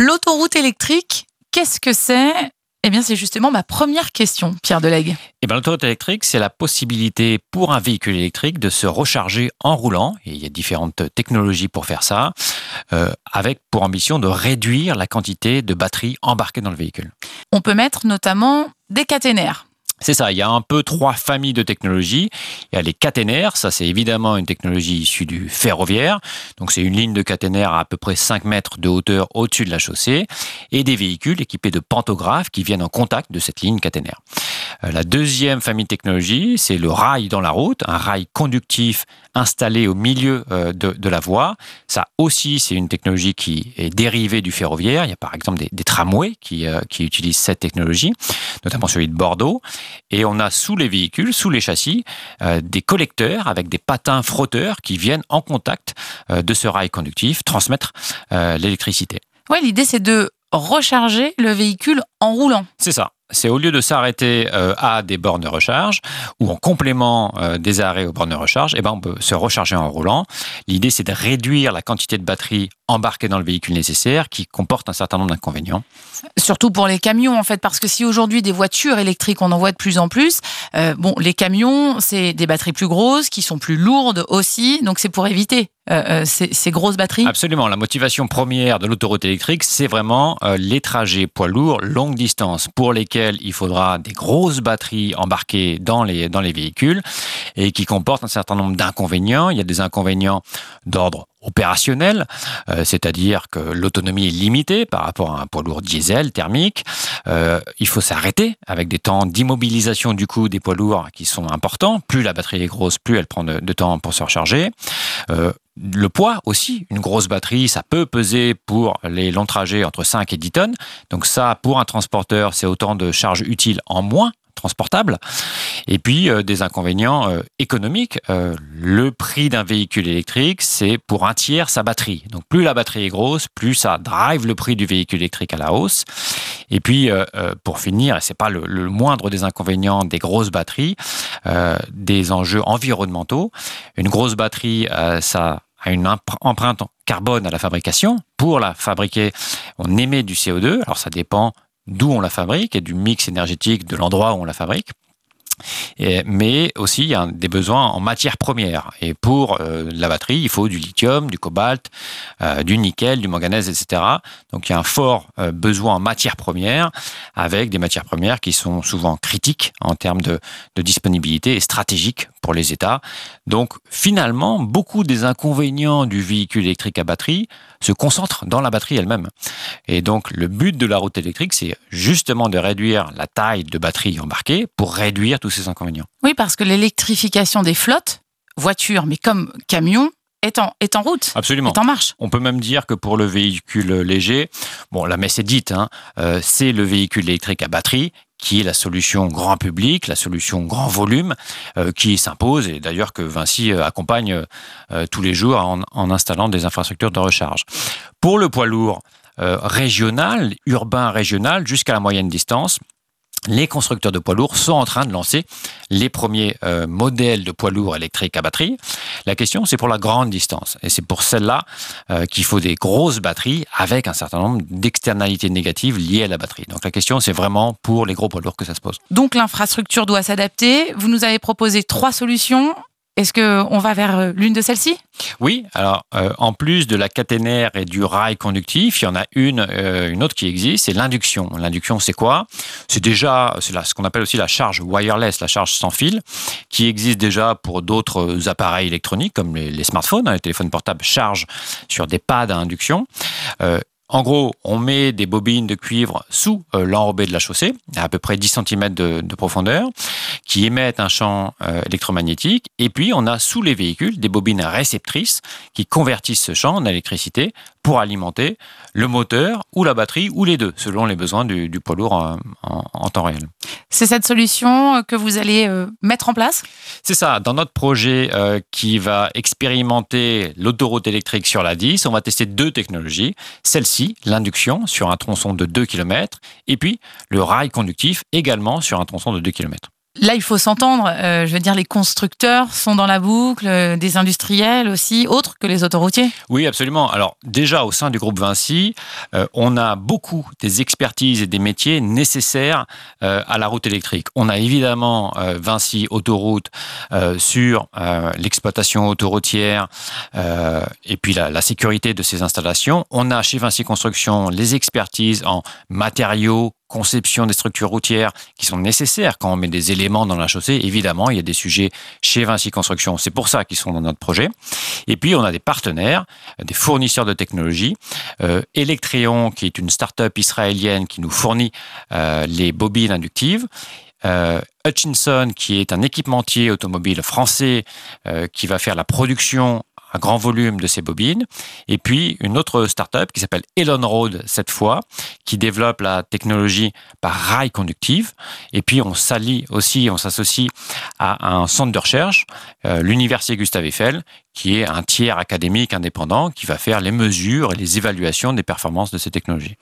L'autoroute électrique, qu'est-ce que c'est? Eh bien, c'est justement ma première question, Pierre Delegue. Eh bien, l'autoroute électrique, c'est la possibilité pour un véhicule électrique de se recharger en roulant. Et il y a différentes technologies pour faire ça, euh, avec pour ambition de réduire la quantité de batterie embarquée dans le véhicule. On peut mettre notamment des caténaires. C'est ça, il y a un peu trois familles de technologies. Il y a les caténaires, ça c'est évidemment une technologie issue du ferroviaire. Donc c'est une ligne de caténaire à à peu près 5 mètres de hauteur au-dessus de la chaussée. Et des véhicules équipés de pantographes qui viennent en contact de cette ligne caténaire. Euh, la deuxième famille de technologies, c'est le rail dans la route, un rail conductif installé au milieu euh, de, la voie. Ça aussi, c'est une technologie qui est dérivée du ferroviaire. Il y a par exemple des, tramways qui, euh, qui utilisent cette technologie, notamment celui de Bordeaux. Et on a sous les véhicules, sous les châssis, des collecteurs avec des patins frotteurs qui viennent en contact de ce rail conductif transmettre l'électricité. Ouais, l'idée c'est de recharger le véhicule en roulant. C'est ça c'est au lieu de s'arrêter euh, à des bornes de recharge ou en complément euh, des arrêts aux bornes de recharge, eh ben on peut se recharger en roulant. L'idée, c'est de réduire la quantité de batterie embarquée dans le véhicule nécessaire qui comporte un certain nombre d'inconvénients. Surtout pour les camions, en fait, parce que si aujourd'hui des voitures électriques, on en voit de plus en plus, euh, bon, les camions, c'est des batteries plus grosses, qui sont plus lourdes aussi, donc c'est pour éviter euh, euh, ces, grosses batteries Absolument. La motivation première de l'autoroute électrique, c'est vraiment euh, les trajets poids lourds, longue distance, pour lesquels il faudra des grosses batteries embarquées dans les, dans les véhicules et qui comportent un certain nombre d'inconvénients. Il y a des inconvénients d'ordre opérationnel, c'est-à-dire que l'autonomie est limitée par rapport à un poids lourd diesel thermique. il faut s'arrêter avec des temps d'immobilisation du coup des poids lourds qui sont importants. Plus la batterie est grosse, plus elle prend de, temps pour se recharger le poids aussi. Une grosse batterie, ça peut peser pour les longs trajets entre 5 et 10 tonnes. Donc ça, pour un transporteur, c'est autant de charges utiles en moins transportable. Et puis euh, des inconvénients euh, économiques. Euh, le prix d'un véhicule électrique, c'est pour un tiers sa batterie. Donc plus la batterie est grosse, plus ça drive le prix du véhicule électrique à la hausse. Et puis pour finir, et c'est pas le, le, moindre des inconvénients des grosses batteries, des enjeux environnementaux. Une grosse batterie, ça a une empreinte carbone à la fabrication. Pour la fabriquer, on émet du CO2. Alors ça dépend d'où on la fabrique et du mix énergétique de l'endroit où on la fabrique mais aussi, il y a des besoins en matières premières. Et pour euh, la batterie, il faut du lithium, du cobalt, euh, du nickel, du manganèse, etc. Donc il y a un fort euh, besoin en matières premières, avec des matières premières qui sont souvent critiques en termes de, de disponibilité et stratégiques pour les États. Donc finalement, beaucoup des inconvénients du véhicule électrique à batterie se concentrent dans la batterie elle-même. Et donc le but de la route électrique, c'est justement de réduire la taille de batterie embarquée pour réduire tous ces inconvénients. Oui, parce que l'électrification des flottes, voitures, mais comme camions, est en, est en route, Absolument. est en marche. On peut même dire que pour le véhicule léger, bon, la messe est dite, hein, euh, c'est le véhicule électrique à batterie qui est la solution grand public, la solution grand volume, euh, qui s'impose, et d'ailleurs que Vinci euh, accompagne tous les jours en, installant des infrastructures de recharge. Pour le poids lourd régional, urbain régional, jusqu'à la moyenne distance, les constructeurs de poids lourds sont en train de lancer les premiers euh, modèles de poids lourds électriques à batterie. La question, c'est pour la grande distance. Et c'est pour celle-là euh, qu'il faut des grosses batteries avec un certain nombre d'externalités négatives liées à la batterie. Donc la question, c'est vraiment pour les gros poids lourds que ça se pose. Donc l'infrastructure doit s'adapter. Vous nous avez proposé trois solutions. Est-ce qu'on va vers euh, l'une de celles-ci? Oui, alors euh, en plus de la caténaire et du rail conductif, il y en a une, euh, une autre qui existe, c'est l'induction. L'induction, c'est quoi? C'est déjà ce qu'on appelle aussi la charge wireless, la charge sans fil, qui existe déjà pour d'autres appareils électroniques comme les, smartphones. Hein, les téléphones portables chargent sur des pads à induction. En gros, on met des bobines de cuivre sous l'enrobé de la chaussée, à, à peu près 10 cm de, profondeur, qui émettent un champ euh, électromagnétique. Et puis, on a sous les véhicules des bobines réceptrices qui convertissent ce champ en électricité pour alimenter le moteur ou la batterie ou les deux, selon les besoins du, poids lourd en, temps réel. C'est cette solution que vous allez euh, mettre en place? C'est ça. Dans notre projet qui va expérimenter l'autoroute électrique sur la 10, on va tester deux technologies. Celle-ci l'induction sur un tronçon de 2 km, et puis le rail conductif également sur un tronçon de 2 km. Là, il faut s'entendre. Euh, je veux dire, les constructeurs sont dans la boucle, euh, des industriels aussi, autres que les autoroutiers. Oui, absolument. Alors déjà, au sein du groupe Vinci, euh, on a beaucoup des expertises et des métiers nécessaires à la route électrique. On a évidemment Vinci Autoroute sur l'exploitation autoroutière et puis la, la sécurité de ces installations. On a chez Vinci Construction les expertises en matériaux, conception des structures routières qui sont nécessaires quand on met des éléments dans la chaussée. Évidemment, il y a des sujets chez Vinci Construction. C'est pour ça qu'ils sont dans notre projet. Et puis, on a des partenaires, des fournisseurs de technologies. Euh, Electreon, qui est une start-up israélienne qui nous fournit euh, les bobines inductives. Euh, Hutchinson, qui est un équipementier automobile français euh, qui va faire la production un grand volume de ces bobines. Et puis une autre startup qui s'appelle Elon Road cette fois, qui développe la technologie par rail conductive. Et puis on s'allie aussi, on s'associe à un centre de recherche, euh, l'Université Gustave Eiffel, qui est un tiers académique indépendant qui va faire les mesures et les évaluations des performances de ces technologies.